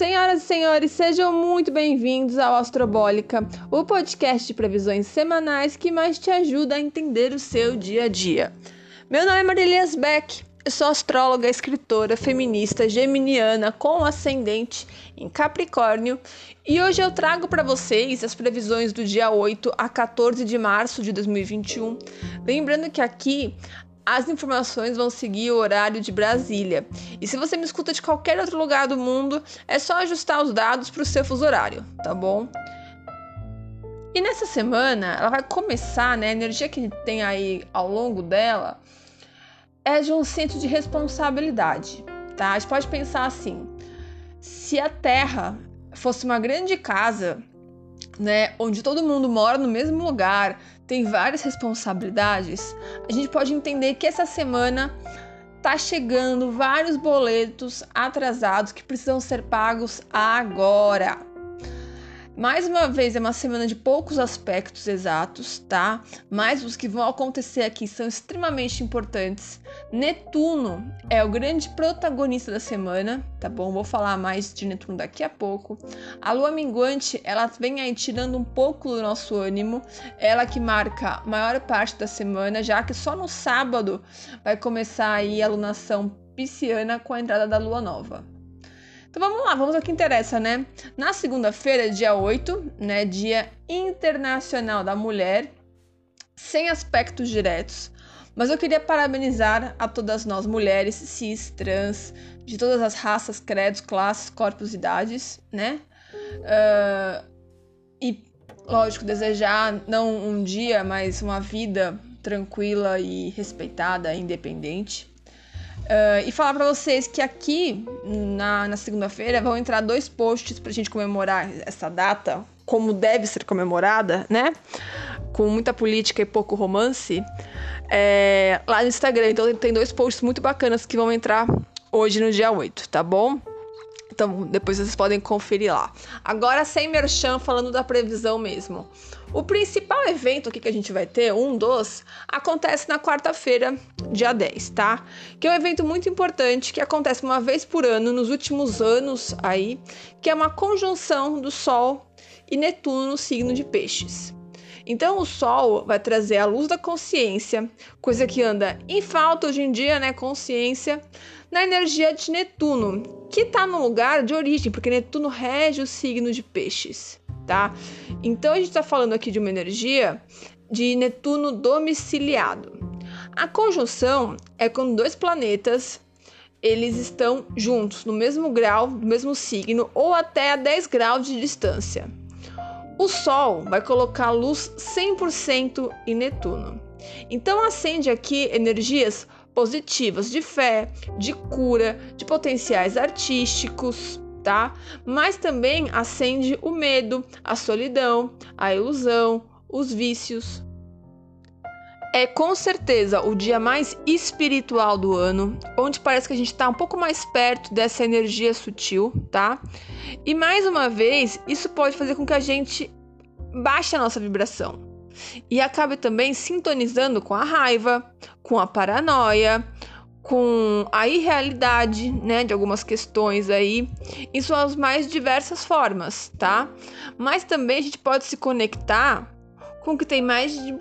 Senhoras e senhores, sejam muito bem-vindos ao Astrobólica, o podcast de previsões semanais que mais te ajuda a entender o seu dia a dia. Meu nome é Marilias Beck, eu sou astróloga, escritora, feminista, geminiana com ascendente em Capricórnio e hoje eu trago para vocês as previsões do dia 8 a 14 de março de 2021. Lembrando que aqui as informações vão seguir o horário de Brasília. E se você me escuta de qualquer outro lugar do mundo, é só ajustar os dados para o seu fuso horário, tá bom? E nessa semana, ela vai começar, né? A energia que tem aí ao longo dela é de um senso de responsabilidade, tá? A gente pode pensar assim: se a Terra fosse uma grande casa, né, onde todo mundo mora no mesmo lugar, tem várias responsabilidades, a gente pode entender que essa semana tá chegando vários boletos atrasados que precisam ser pagos agora. Mais uma vez, é uma semana de poucos aspectos exatos, tá? Mas os que vão acontecer aqui são extremamente importantes. Netuno é o grande protagonista da semana, tá bom? Vou falar mais de Netuno daqui a pouco. A lua minguante, ela vem aí tirando um pouco do nosso ânimo, ela que marca a maior parte da semana, já que só no sábado vai começar aí a lunação pisciana com a entrada da lua nova. Então vamos lá, vamos ao que interessa, né? Na segunda-feira, dia 8, né, Dia Internacional da Mulher, sem aspectos diretos, mas eu queria parabenizar a todas nós mulheres cis, trans, de todas as raças, credos, classes, corpos, idades, né? Uh, e, lógico, desejar não um dia, mas uma vida tranquila e respeitada, independente. Uh, e falar para vocês que aqui na, na segunda-feira vão entrar dois posts pra gente comemorar essa data, como deve ser comemorada, né? Com muita política e pouco romance, é, lá no Instagram. Então tem dois posts muito bacanas que vão entrar hoje no dia 8, tá bom? Então depois vocês podem conferir lá. Agora sem merchan, falando da previsão mesmo. O principal evento aqui que a gente vai ter, um dos, acontece na quarta-feira, dia 10, tá? Que é um evento muito importante que acontece uma vez por ano nos últimos anos aí, que é uma conjunção do Sol e Netuno no signo de Peixes. Então o Sol vai trazer a luz da consciência, coisa que anda em falta hoje em dia, né? Consciência, na energia de Netuno, que está no lugar de origem, porque Netuno rege o signo de Peixes tá? Então a gente está falando aqui de uma energia de Netuno domiciliado. A conjunção é quando dois planetas eles estão juntos, no mesmo grau, no mesmo signo ou até a 10 graus de distância. O Sol vai colocar luz 100% em Netuno. Então acende aqui energias positivas de fé, de cura, de potenciais artísticos, tá? Mas também acende o medo, a solidão, a ilusão, os vícios. É com certeza o dia mais espiritual do ano, onde parece que a gente está um pouco mais perto dessa energia sutil, tá? E mais uma vez, isso pode fazer com que a gente baixe a nossa vibração e acabe também sintonizando com a raiva, com a paranoia, com a irrealidade, né, de algumas questões aí, em suas mais diversas formas, tá? Mas também a gente pode se conectar com o que tem mais de,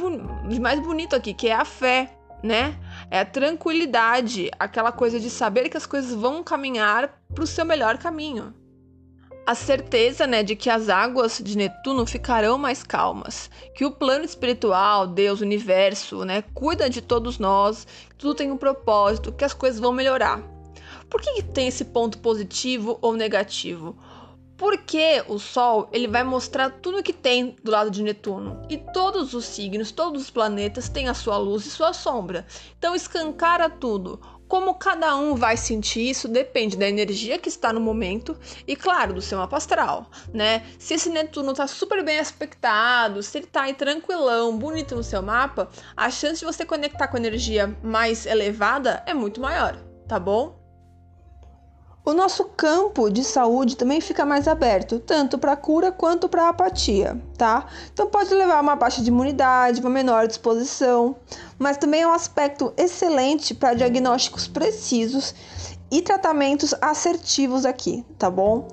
de mais bonito aqui, que é a fé, né? É a tranquilidade, aquela coisa de saber que as coisas vão caminhar para o seu melhor caminho a certeza né, de que as águas de Netuno ficarão mais calmas, que o plano espiritual, Deus, universo, né, cuida de todos nós, que tudo tem um propósito, que as coisas vão melhorar. Por que, que tem esse ponto positivo ou negativo? Porque o Sol ele vai mostrar tudo que tem do lado de Netuno e todos os signos, todos os planetas têm a sua luz e sua sombra. Então escancara tudo. Como cada um vai sentir isso depende da energia que está no momento e, claro, do seu mapa astral, né? Se esse Netuno tá super bem aspectado, se ele tá aí tranquilão, bonito no seu mapa, a chance de você conectar com energia mais elevada é muito maior, tá bom? O nosso campo de saúde também fica mais aberto, tanto para cura quanto para apatia, tá? Então pode levar a uma baixa de imunidade, uma menor disposição, mas também é um aspecto excelente para diagnósticos precisos e tratamentos assertivos aqui, tá bom?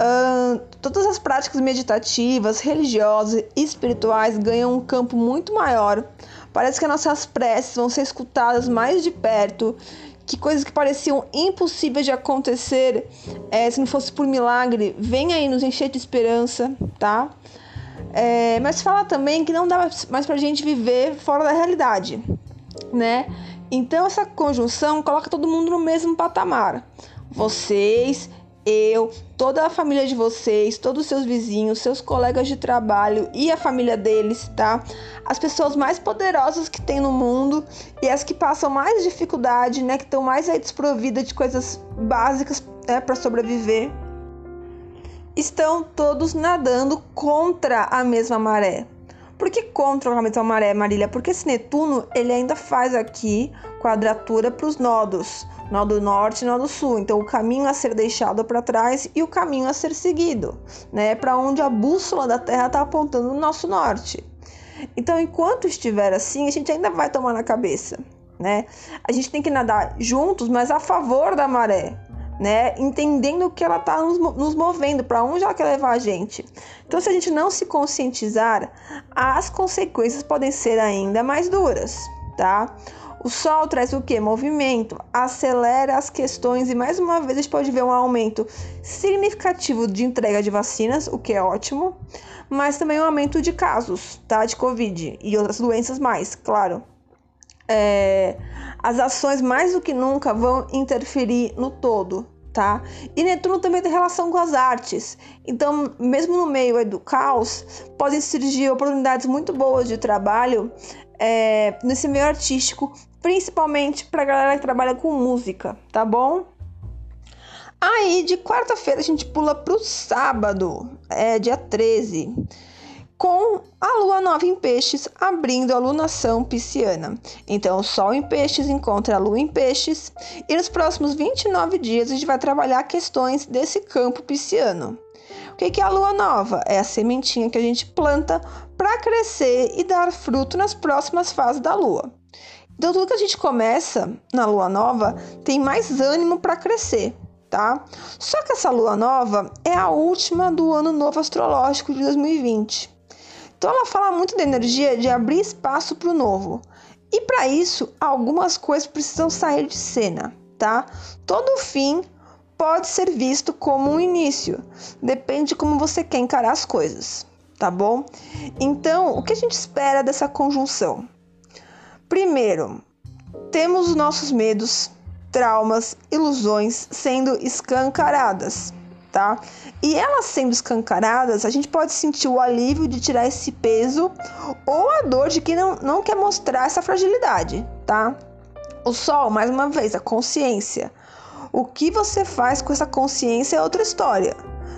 Uh, todas as práticas meditativas, religiosas e espirituais ganham um campo muito maior. Parece que as nossas preces vão ser escutadas mais de perto, que coisas que pareciam impossíveis de acontecer, é, se não fosse por milagre, vem aí nos encher de esperança, tá? É, mas fala também que não dá mais pra gente viver fora da realidade, né? Então essa conjunção coloca todo mundo no mesmo patamar. Vocês, eu, toda a família de vocês, todos os seus vizinhos, seus colegas de trabalho e a família deles, tá? As pessoas mais poderosas que tem no mundo e as que passam mais dificuldade, né? Que estão mais aí desprovidas de coisas básicas né, para sobreviver, estão todos nadando contra a mesma maré. Por que contra a mesma maré, Marília? Porque esse Netuno ele ainda faz aqui quadratura para os nodos, nó do norte e nó do sul. Então, o caminho a ser deixado para trás e o caminho a ser seguido, né? Para onde a bússola da Terra está apontando no nosso norte. Então, enquanto estiver assim, a gente ainda vai tomar na cabeça, né? A gente tem que nadar juntos, mas a favor da maré, né? Entendendo que ela está nos, nos, movendo, para onde ela quer levar a gente. Então, se a gente não se conscientizar, as consequências podem ser ainda mais duras, tá? O Sol traz o que? Movimento, acelera as questões e mais uma vez a gente pode ver um aumento significativo de entrega de vacinas, o que é ótimo, mas também um aumento de casos, tá? De Covid e outras doenças mais, claro. É, as ações mais do que nunca vão interferir no todo, tá? E Netuno também tem relação com as artes. Então, mesmo no meio do caos, podem surgir oportunidades muito boas de trabalho é, nesse meio artístico, principalmente para galera que trabalha com música, tá bom? Aí, de quarta-feira, a gente pula pro sábado, é dia 13 com a lua nova em peixes abrindo a lunação pisciana. Então, o sol em peixes encontra a lua em peixes e nos próximos 29 dias a gente vai trabalhar questões desse campo pisciano. O que é a lua nova? É a sementinha que a gente planta para crescer e dar fruto nas próximas fases da lua. Então, tudo que a gente começa na lua nova tem mais ânimo para crescer, tá? Só que essa lua nova é a última do ano novo astrológico de 2020. Então ela fala muito da energia de abrir espaço para o novo. E para isso, algumas coisas precisam sair de cena, tá? Todo fim pode ser visto como um início, depende de como você quer encarar as coisas, tá bom? Então, o que a gente espera dessa conjunção? Primeiro, temos os nossos medos, traumas, ilusões sendo escancaradas tá? E elas sendo escancaradas, a gente pode sentir o alívio de tirar esse peso ou a dor de que não, não quer mostrar essa fragilidade, tá? O sol, mais uma vez, a consciência. O que você faz com essa consciência é outra história,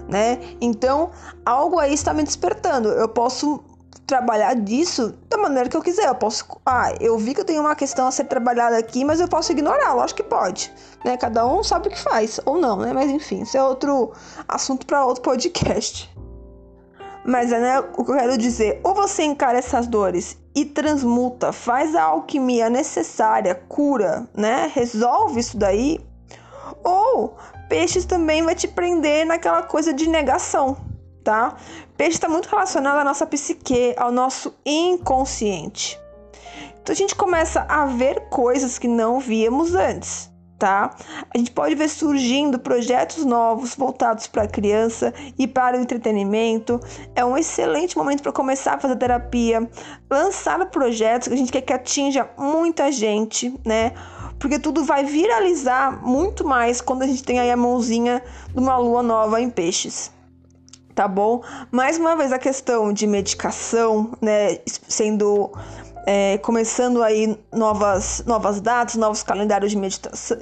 né? Então, algo aí está me despertando. Eu posso trabalhar disso da maneira que eu quiser. Eu posso. Ah, eu vi que eu tenho uma questão a ser trabalhada aqui, mas eu posso ignorar, lógico que pode. Né? Cada um sabe o que faz, ou não, né? Mas enfim, isso é outro assunto para outro podcast. Mas é né, o que eu quero dizer: ou você encara essas dores e transmuta, faz a alquimia necessária, cura, né? Resolve isso daí. Ou peixes também vai te prender naquela coisa de negação, tá? Peixe está muito relacionado à nossa psique, ao nosso inconsciente. Então a gente começa a ver coisas que não víamos antes, tá? A gente pode ver surgindo projetos novos voltados para a criança e para o entretenimento. É um excelente momento para começar a fazer terapia, lançar projetos que a gente quer que atinja muita gente, né? Porque tudo vai viralizar muito mais quando a gente tem aí a mãozinha de uma lua nova em peixes tá bom? Mais uma vez a questão de medicação, né, sendo é, começando aí novas, novas datas, novos calendários de,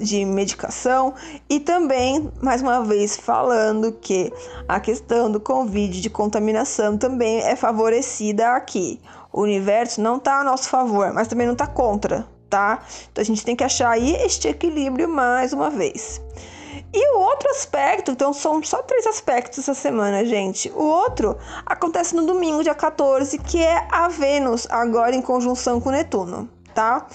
de medicação e também, mais uma vez, falando que a questão do Covid, de contaminação, também é favorecida aqui. O universo não está a nosso favor, mas também não está contra, tá? Então a gente tem que achar aí este equilíbrio mais uma vez. E o outro aspecto, então são só três aspectos essa semana, gente. O outro acontece no domingo, dia 14, que é a Vênus, agora em conjunção com Netuno, tá?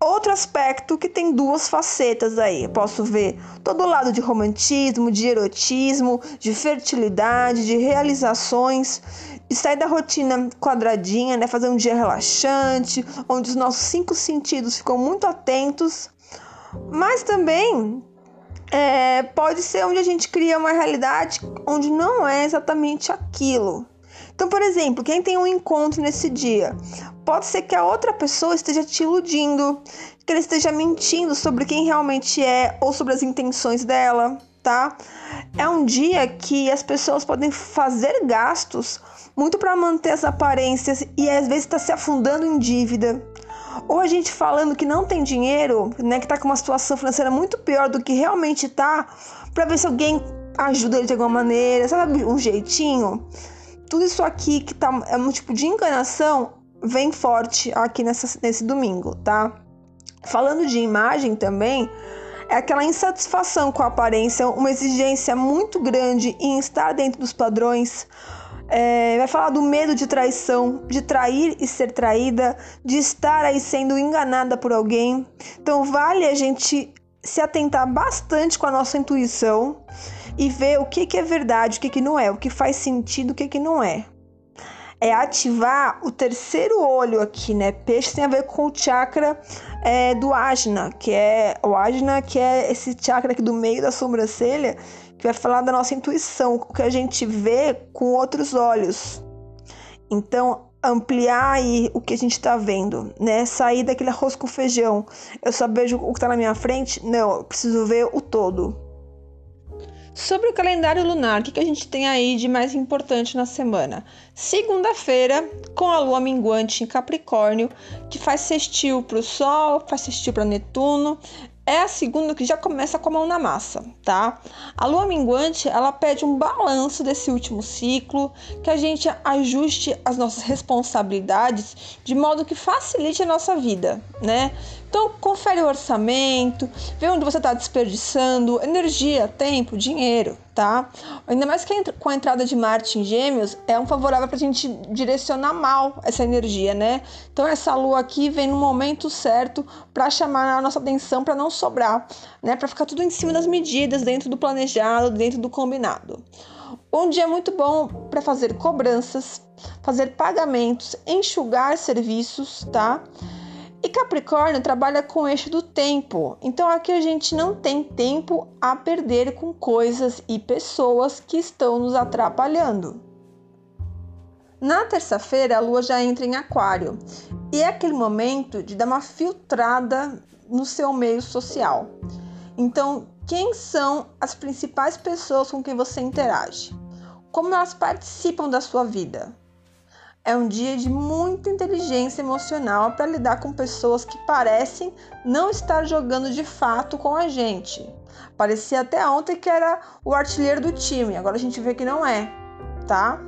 outro aspecto que tem duas facetas aí. Posso ver todo o lado de romantismo, de erotismo, de fertilidade, de realizações, de sair da rotina quadradinha, né? Fazer um dia relaxante, onde os nossos cinco sentidos ficam muito atentos. Mas também é, pode ser onde a gente cria uma realidade onde não é exatamente aquilo. Então, por exemplo, quem tem um encontro nesse dia, pode ser que a outra pessoa esteja te iludindo, que ele esteja mentindo sobre quem realmente é ou sobre as intenções dela, tá? É um dia que as pessoas podem fazer gastos muito para manter as aparências e às vezes está se afundando em dívida. Ou a gente falando que não tem dinheiro, né, que tá com uma situação financeira muito pior do que realmente tá, para ver se alguém ajuda ele de alguma maneira, sabe, um jeitinho. Tudo isso aqui que tá é um tipo de enganação vem forte aqui nessa, nesse domingo, tá? Falando de imagem também, é aquela insatisfação com a aparência, uma exigência muito grande em estar dentro dos padrões, é, vai falar do medo de traição, de trair e ser traída, de estar aí sendo enganada por alguém. Então, vale a gente se atentar bastante com a nossa intuição e ver o que, que é verdade, o que, que não é, o que faz sentido, o que, que não é. É ativar o terceiro olho aqui, né? Peixe tem a ver com o chakra é, do Ajna, que é o Ajna, que é esse chakra aqui do meio da sobrancelha, que vai falar da nossa intuição, o que a gente vê com outros olhos. Então, ampliar aí o que a gente está vendo, né? Sair daquele arroz com feijão. Eu só vejo o que está na minha frente? Não, eu preciso ver o todo. Sobre o calendário lunar, o que, que a gente tem aí de mais importante na semana? Segunda-feira, com a lua minguante em Capricórnio, que faz sextil para o Sol, faz sextil para Netuno, é a segunda que já começa com a mão na massa, tá? A lua minguante, ela pede um balanço desse último ciclo, que a gente ajuste as nossas responsabilidades de modo que facilite a nossa vida, né? Então, confere o orçamento, vê onde você está desperdiçando energia, tempo, dinheiro, tá? Ainda mais que com a entrada de Marte em Gêmeos, é um favorável para a gente direcionar mal essa energia, né? Então, essa lua aqui vem no momento certo para chamar a nossa atenção para não sobrar, né? Para ficar tudo em cima das medidas, dentro do planejado, dentro do combinado. Um dia muito bom para fazer cobranças, fazer pagamentos, enxugar serviços, tá? E Capricórnio trabalha com o eixo do tempo, então aqui a gente não tem tempo a perder com coisas e pessoas que estão nos atrapalhando. Na terça-feira, a lua já entra em Aquário e é aquele momento de dar uma filtrada no seu meio social. Então, quem são as principais pessoas com quem você interage? Como elas participam da sua vida? É um dia de muita inteligência emocional para lidar com pessoas que parecem não estar jogando de fato com a gente. Parecia até ontem que era o artilheiro do time, agora a gente vê que não é, tá?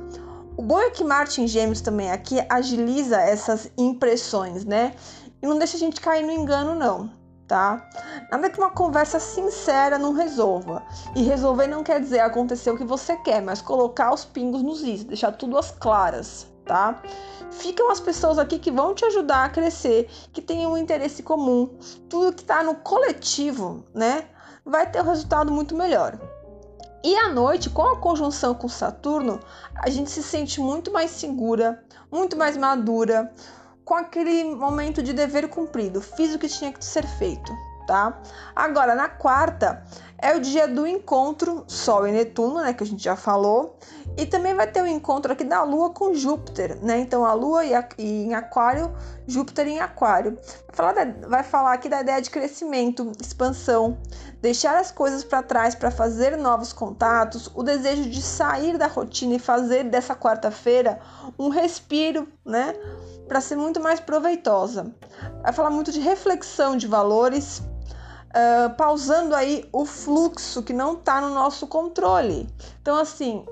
O bom é que Martin Gêmeos também aqui agiliza essas impressões, né? E não deixa a gente cair no engano, não, tá? Nada que uma conversa sincera não resolva. E resolver não quer dizer acontecer o que você quer, mas colocar os pingos nos is, deixar tudo às claras tá? Ficam as pessoas aqui que vão te ajudar a crescer, que têm um interesse comum. Tudo que está no coletivo, né? Vai ter um resultado muito melhor. E à noite, com a conjunção com Saturno, a gente se sente muito mais segura, muito mais madura, com aquele momento de dever cumprido. Fiz o que tinha que ser feito, tá? Agora, na quarta, é o dia do encontro Sol e Netuno, né, que a gente já falou, e também vai ter o um encontro aqui da Lua com Júpiter, né? Então a Lua e, a, e em Aquário, Júpiter em Aquário. Vai falar, da, vai falar aqui da ideia de crescimento, expansão, deixar as coisas para trás para fazer novos contatos, o desejo de sair da rotina e fazer dessa quarta-feira um respiro, né? Para ser muito mais proveitosa. Vai falar muito de reflexão de valores, uh, pausando aí o fluxo que não está no nosso controle. Então, assim,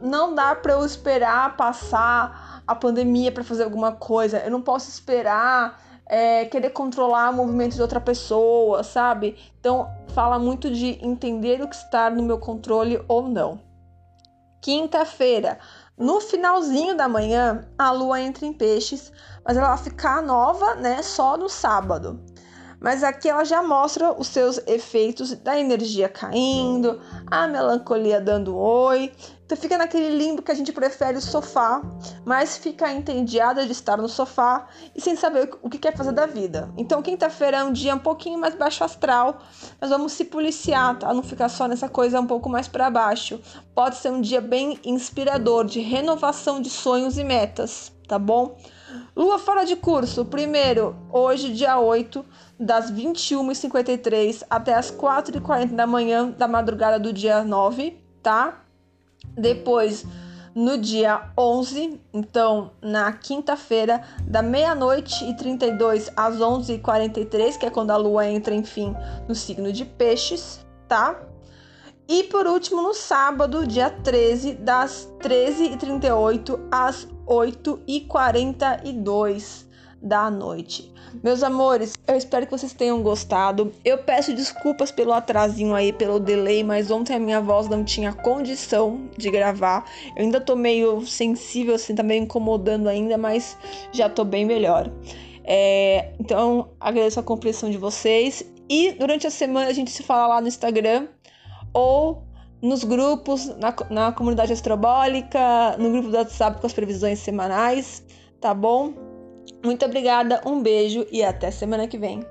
não dá para eu esperar passar a pandemia para fazer alguma coisa. Eu não posso esperar é, querer controlar o movimento de outra pessoa, sabe? Então, fala muito de entender o que está no meu controle ou não. Quinta-feira, no finalzinho da manhã, a lua entra em peixes, mas ela vai ficar nova, né, só no sábado. Mas aqui ela já mostra os seus efeitos da energia caindo, a melancolia dando oi. Então fica naquele limbo que a gente prefere o sofá, mas fica entediada de estar no sofá e sem saber o que quer fazer da vida. Então quinta-feira é um dia um pouquinho mais baixo astral, mas vamos se policiar, tá? Não ficar só nessa coisa um pouco mais para baixo. Pode ser um dia bem inspirador de renovação de sonhos e metas, tá bom? Lua fora de curso, primeiro, hoje, dia 8, das 21h53 até as 4h40 da manhã da madrugada do dia 9, tá? Depois, no dia 11, então na quinta-feira, da meia-noite e 32 às 11h43, que é quando a lua entra, enfim, no signo de Peixes, tá? E por último, no sábado, dia 13, das 13h38 às 8h42 da noite. Meus amores, eu espero que vocês tenham gostado. Eu peço desculpas pelo atrasinho aí, pelo delay, mas ontem a minha voz não tinha condição de gravar. Eu ainda tô meio sensível, assim, tá meio incomodando ainda, mas já tô bem melhor. É, então, agradeço a compreensão de vocês. E durante a semana a gente se fala lá no Instagram ou nos grupos, na, na comunidade astrobólica, no grupo do WhatsApp com as previsões semanais, tá bom? Muito obrigada, um beijo e até semana que vem.